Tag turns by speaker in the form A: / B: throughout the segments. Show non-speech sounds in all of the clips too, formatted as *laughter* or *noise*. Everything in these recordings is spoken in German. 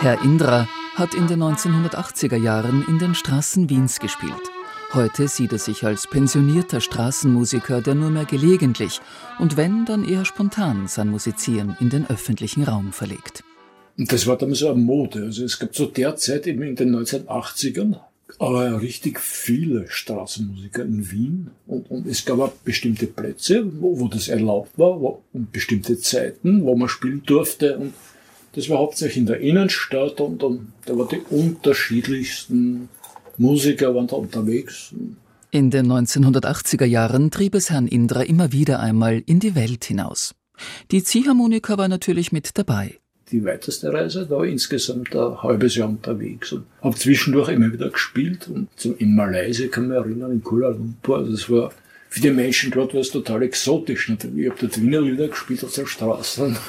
A: Herr Indra hat in den 1980er Jahren in den Straßen Wiens gespielt. Heute sieht er sich als pensionierter Straßenmusiker, der nur mehr gelegentlich und wenn, dann eher spontan sein Musizieren in den öffentlichen Raum verlegt.
B: Das war damals so eine Mode. Also es gab zu der Zeit eben in den 1980ern aber richtig viele Straßenmusiker in Wien und, und es gab bestimmte Plätze, wo, wo das erlaubt war wo, und bestimmte Zeiten, wo man spielen durfte und das war hauptsächlich in der Innenstadt und, und da waren die unterschiedlichsten Musiker waren da unterwegs.
A: In den 1980er Jahren trieb es Herrn Indra immer wieder einmal in die Welt hinaus. Die Ziehharmonika war natürlich mit dabei.
B: Die weiteste Reise, da insgesamt ein halbes Jahr unterwegs und habe zwischendurch immer wieder gespielt und in Malaysia kann man erinnern, in Kuala Lumpur, das war für die Menschen dort war es total exotisch. Ich habe dort Wiener Lieder gespielt auf der Straße. *laughs*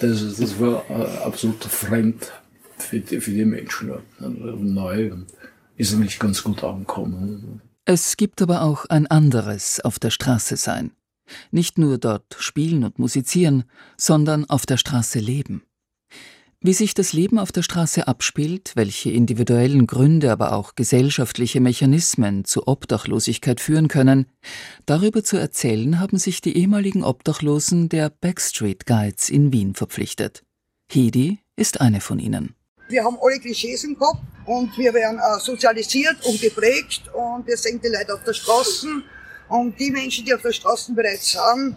B: Das, das war äh, absolut fremd für die, für die Menschen. Neu und ist eigentlich ganz gut angekommen.
A: Es gibt aber auch ein anderes auf der Straße sein. Nicht nur dort spielen und musizieren, sondern auf der Straße leben. Wie sich das Leben auf der Straße abspielt, welche individuellen Gründe, aber auch gesellschaftliche Mechanismen zu Obdachlosigkeit führen können, darüber zu erzählen haben sich die ehemaligen Obdachlosen der Backstreet Guides in Wien verpflichtet. Hedi ist eine von ihnen.
C: Wir haben alle Klischees im Kopf und wir werden äh, sozialisiert und geprägt und wir sehen die Leute auf der Straße und die Menschen, die auf der Straße bereits sind,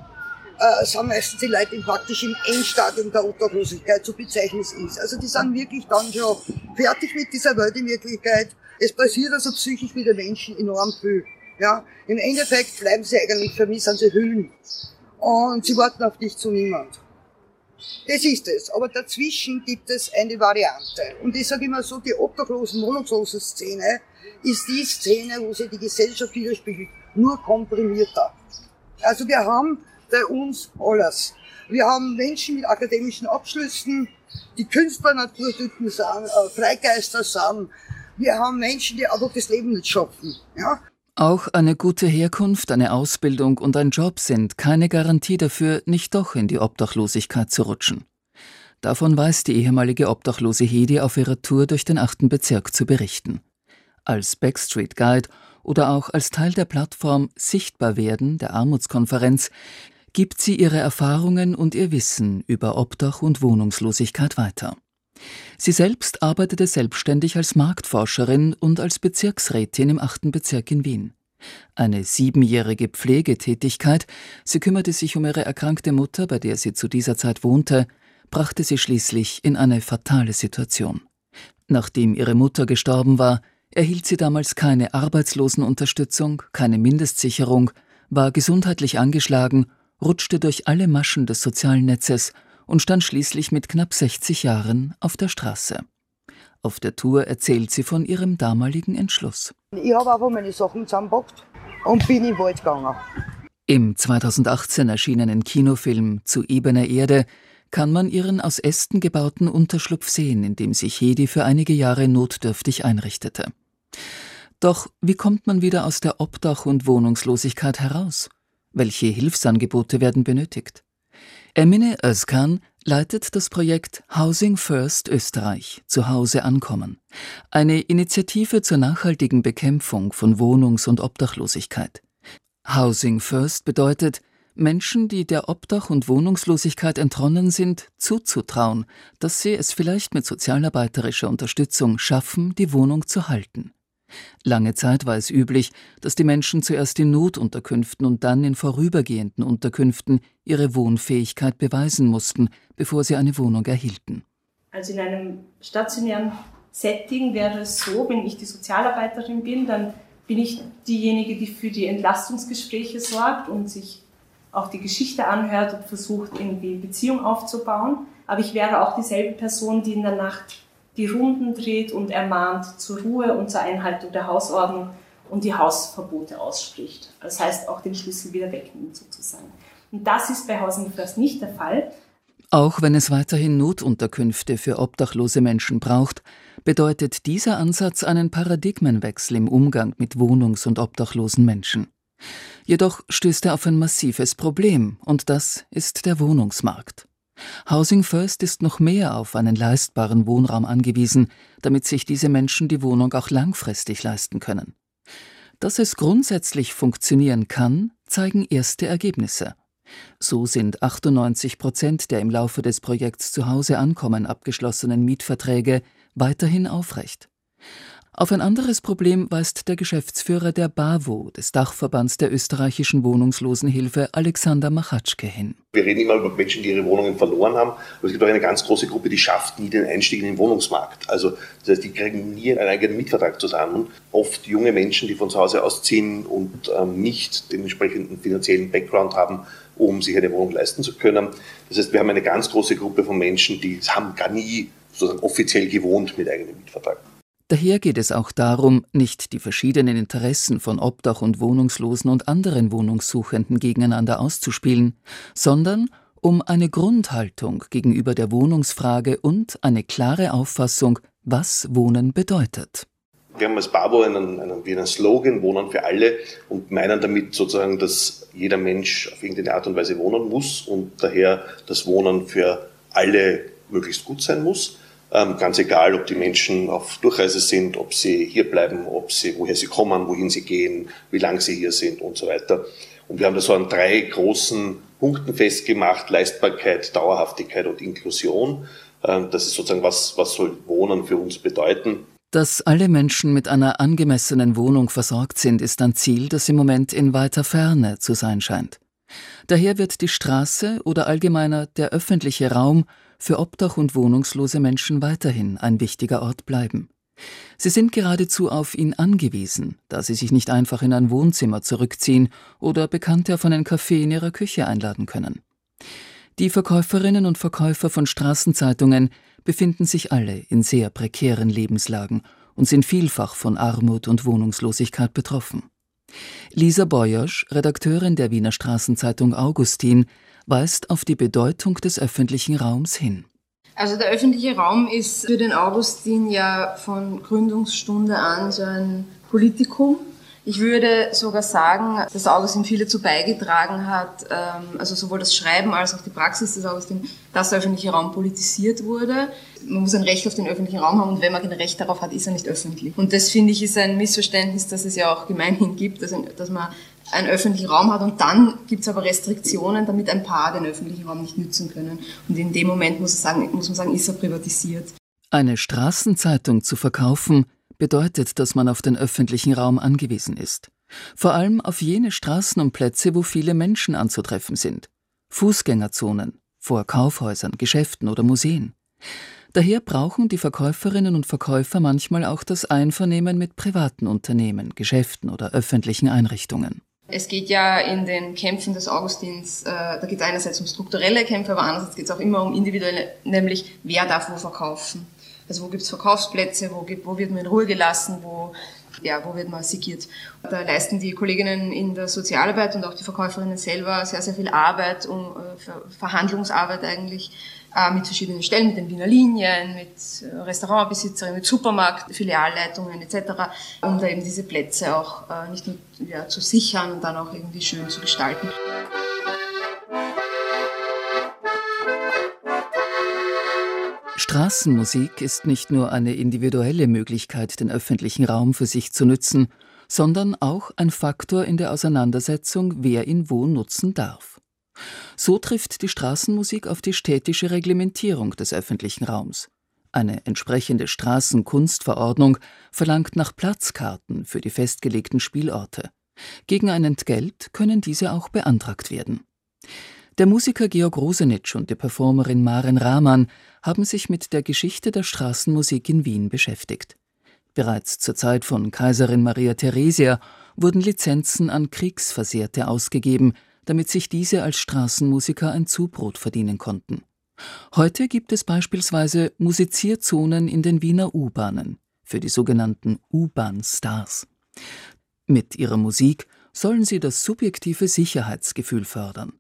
C: äh, sind meistens die Leute, praktisch im Endstadium der Obdachlosigkeit zu bezeichnen ist. Also die sind wirklich dann schon fertig mit dieser Welt in Wirklichkeit. Es passiert also psychisch mit den Menschen enorm viel. Ja, im Endeffekt bleiben sie eigentlich für mich, sind sie Hüllen. Und sie warten auf dich zu niemand. Das ist es. Aber dazwischen gibt es eine Variante. Und ich sage immer so, die obdachlosen, wohnungslosen Szene ist die Szene, wo sich die Gesellschaft widerspiegelt. Nur komprimierter. Also wir haben uns alles. Wir haben Menschen mit akademischen Abschlüssen, die Künstler, Naturtypen sind, äh, Freigeister sind. Wir haben Menschen, die einfach das Leben nicht schaffen. Ja?
A: Auch eine gute Herkunft, eine Ausbildung und ein Job sind keine Garantie dafür, nicht doch in die Obdachlosigkeit zu rutschen. Davon weiß die ehemalige Obdachlose Hedi auf ihrer Tour durch den achten Bezirk zu berichten. Als Backstreet Guide oder auch als Teil der Plattform Sichtbar werden der Armutskonferenz gibt sie ihre Erfahrungen und ihr Wissen über Obdach und Wohnungslosigkeit weiter. Sie selbst arbeitete selbstständig als Marktforscherin und als Bezirksrätin im achten Bezirk in Wien. Eine siebenjährige Pflegetätigkeit, sie kümmerte sich um ihre erkrankte Mutter, bei der sie zu dieser Zeit wohnte, brachte sie schließlich in eine fatale Situation. Nachdem ihre Mutter gestorben war, erhielt sie damals keine Arbeitslosenunterstützung, keine Mindestsicherung, war gesundheitlich angeschlagen rutschte durch alle Maschen des sozialen Netzes und stand schließlich mit knapp 60 Jahren auf der Straße. Auf der Tour erzählt sie von ihrem damaligen Entschluss.
C: Ich habe einfach meine Sachen zusammengepackt und bin in den Wald gegangen.
A: Im 2018 erschienenen Kinofilm Zu ebener Erde kann man ihren aus Ästen gebauten Unterschlupf sehen, in dem sich Hedi für einige Jahre notdürftig einrichtete. Doch wie kommt man wieder aus der Obdach- und Wohnungslosigkeit heraus? Welche Hilfsangebote werden benötigt? Emine Özkan leitet das Projekt Housing First Österreich zu Hause ankommen, eine Initiative zur nachhaltigen Bekämpfung von Wohnungs- und Obdachlosigkeit. Housing First bedeutet, Menschen, die der Obdach- und Wohnungslosigkeit entronnen sind, zuzutrauen, dass sie es vielleicht mit sozialarbeiterischer Unterstützung schaffen, die Wohnung zu halten. Lange Zeit war es üblich, dass die Menschen zuerst in Notunterkünften und dann in vorübergehenden Unterkünften ihre Wohnfähigkeit beweisen mussten, bevor sie eine Wohnung erhielten.
D: Also in einem stationären Setting wäre es so, wenn ich die Sozialarbeiterin bin, dann bin ich diejenige, die für die Entlastungsgespräche sorgt und sich auch die Geschichte anhört und versucht, irgendwie Beziehung aufzubauen. Aber ich wäre auch dieselbe Person, die in der Nacht die Runden dreht und ermahnt zur Ruhe und zur Einhaltung der Hausordnung und die Hausverbote ausspricht. Das heißt, auch den Schlüssel wieder wegnimmt sozusagen. Und das ist bei Housing First nicht der Fall.
A: Auch wenn es weiterhin Notunterkünfte für obdachlose Menschen braucht, bedeutet dieser Ansatz einen Paradigmenwechsel im Umgang mit wohnungs- und obdachlosen Menschen. Jedoch stößt er auf ein massives Problem, und das ist der Wohnungsmarkt. Housing First ist noch mehr auf einen leistbaren Wohnraum angewiesen, damit sich diese Menschen die Wohnung auch langfristig leisten können. Dass es grundsätzlich funktionieren kann, zeigen erste Ergebnisse. So sind 98 Prozent der im Laufe des Projekts Zuhause ankommen abgeschlossenen Mietverträge weiterhin aufrecht. Auf ein anderes Problem weist der Geschäftsführer der BAWO, des Dachverbands der österreichischen Wohnungslosenhilfe, Alexander Machatschke hin.
E: Wir reden immer über Menschen, die ihre Wohnungen verloren haben, aber es gibt auch eine ganz große Gruppe, die schafft nie den Einstieg in den Wohnungsmarkt. Also das heißt, die kriegen nie einen eigenen Mietvertrag zusammen. Oft junge Menschen, die von zu Hause ausziehen und ähm, nicht den entsprechenden finanziellen Background haben, um sich eine Wohnung leisten zu können. Das heißt, wir haben eine ganz große Gruppe von Menschen, die haben gar nie sozusagen offiziell gewohnt mit eigenem Mietvertrag.
A: Daher geht es auch darum, nicht die verschiedenen Interessen von Obdach- und Wohnungslosen und anderen Wohnungssuchenden gegeneinander auszuspielen, sondern um eine Grundhaltung gegenüber der Wohnungsfrage und eine klare Auffassung, was Wohnen bedeutet.
E: Wir haben als BABO einen, einen, einen Slogan, Wohnen für alle, und meinen damit sozusagen, dass jeder Mensch auf irgendeine Art und Weise wohnen muss und daher das Wohnen für alle möglichst gut sein muss. Ähm, ganz egal, ob die Menschen auf Durchreise sind, ob sie hier bleiben, ob sie, woher sie kommen, wohin sie gehen, wie lange sie hier sind und so weiter. Und wir haben das so an drei großen Punkten festgemacht, Leistbarkeit, Dauerhaftigkeit und Inklusion. Ähm, das ist sozusagen, was, was soll Wohnen für uns bedeuten.
A: Dass alle Menschen mit einer angemessenen Wohnung versorgt sind, ist ein Ziel, das im Moment in weiter Ferne zu sein scheint. Daher wird die Straße oder allgemeiner der öffentliche Raum für Obdach- und wohnungslose Menschen weiterhin ein wichtiger Ort bleiben. Sie sind geradezu auf ihn angewiesen, da sie sich nicht einfach in ein Wohnzimmer zurückziehen oder Bekannte auf einen Kaffee in ihrer Küche einladen können. Die Verkäuferinnen und Verkäufer von Straßenzeitungen befinden sich alle in sehr prekären Lebenslagen und sind vielfach von Armut und Wohnungslosigkeit betroffen. Lisa Boyosch, Redakteurin der Wiener Straßenzeitung Augustin, weist auf die Bedeutung des öffentlichen Raums hin.
F: Also der öffentliche Raum ist für den Augustin ja von Gründungsstunde an so ein Politikum. Ich würde sogar sagen, dass Augustin viel dazu beigetragen hat, ähm, also sowohl das Schreiben als auch die Praxis des Augustin, dass der öffentliche Raum politisiert wurde. Man muss ein Recht auf den öffentlichen Raum haben und wenn man kein Recht darauf hat, ist er nicht öffentlich. Und das finde ich ist ein Missverständnis, das es ja auch gemeinhin gibt, dass, man einen öffentlichen Raum hat und dann gibt es aber Restriktionen, damit ein Paar den öffentlichen Raum nicht nützen können. Und in dem Moment muss, sagen, muss man sagen, ist er privatisiert.
A: Eine Straßenzeitung zu verkaufen bedeutet, dass man auf den öffentlichen Raum angewiesen ist. Vor allem auf jene Straßen und Plätze, wo viele Menschen anzutreffen sind. Fußgängerzonen, vor Kaufhäusern, Geschäften oder Museen. Daher brauchen die Verkäuferinnen und Verkäufer manchmal auch das Einvernehmen mit privaten Unternehmen, Geschäften oder öffentlichen Einrichtungen.
F: Es geht ja in den Kämpfen des Augustins, äh, da geht es einerseits um strukturelle Kämpfe, aber andererseits geht es auch immer um individuelle, nämlich wer darf wo verkaufen. Also wo gibt es Verkaufsplätze, wo, gibt, wo wird man in Ruhe gelassen, wo, ja, wo wird man sigiert. Da leisten die Kolleginnen in der Sozialarbeit und auch die Verkäuferinnen selber sehr, sehr viel Arbeit, um, äh, Verhandlungsarbeit eigentlich äh, mit verschiedenen Stellen, mit den Wiener Linien, mit äh, Restaurantbesitzerinnen, mit Supermarkt-Filialleitungen etc., um da eben diese Plätze auch nicht nur ja, zu sichern und dann auch irgendwie schön zu gestalten.
A: Straßenmusik ist nicht nur eine individuelle Möglichkeit, den öffentlichen Raum für sich zu nützen, sondern auch ein Faktor in der Auseinandersetzung, wer ihn wo nutzen darf. So trifft die Straßenmusik auf die städtische Reglementierung des öffentlichen Raums. Eine entsprechende Straßenkunstverordnung verlangt nach Platzkarten für die festgelegten Spielorte. Gegen ein Entgelt können diese auch beantragt werden. Der Musiker Georg Rosenitsch und die Performerin Maren Rahmann haben sich mit der Geschichte der Straßenmusik in Wien beschäftigt. Bereits zur Zeit von Kaiserin Maria Theresia wurden Lizenzen an Kriegsversehrte ausgegeben, damit sich diese als Straßenmusiker ein Zubrot verdienen konnten. Heute gibt es beispielsweise Musizierzonen in den Wiener U-Bahnen für die sogenannten U-Bahn-Stars. Mit ihrer Musik sollen sie das subjektive Sicherheitsgefühl fördern.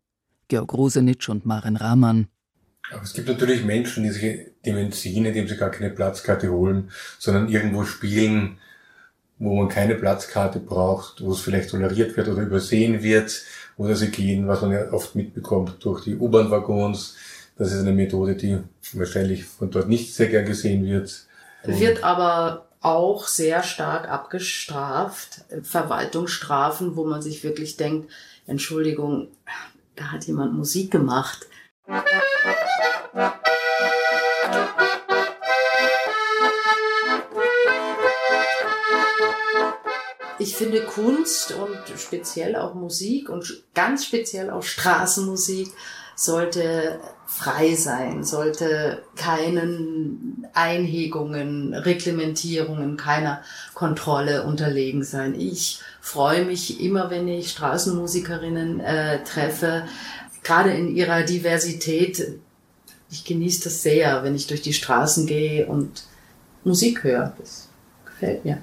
A: Georg Rosenitsch und Maren Rahmann.
G: Aber es gibt natürlich Menschen, die sich dem entziehen, indem sie gar keine Platzkarte holen, sondern irgendwo spielen, wo man keine Platzkarte braucht, wo es vielleicht toleriert wird oder übersehen wird, oder sie gehen, was man ja oft mitbekommt, durch die U-Bahn-Waggons. Das ist eine Methode, die wahrscheinlich von dort nicht sehr gern gesehen wird.
H: Wird aber auch sehr stark abgestraft. Verwaltungsstrafen, wo man sich wirklich denkt, Entschuldigung, da hat jemand Musik gemacht. Ich finde Kunst und speziell auch Musik und ganz speziell auch Straßenmusik sollte frei sein, sollte keinen Einhegungen, Reglementierungen, keiner Kontrolle unterlegen sein. Ich freue mich immer, wenn ich Straßenmusikerinnen äh, treffe, gerade in ihrer Diversität. Ich genieße das sehr, wenn ich durch die Straßen gehe und Musik höre. Das gefällt mir.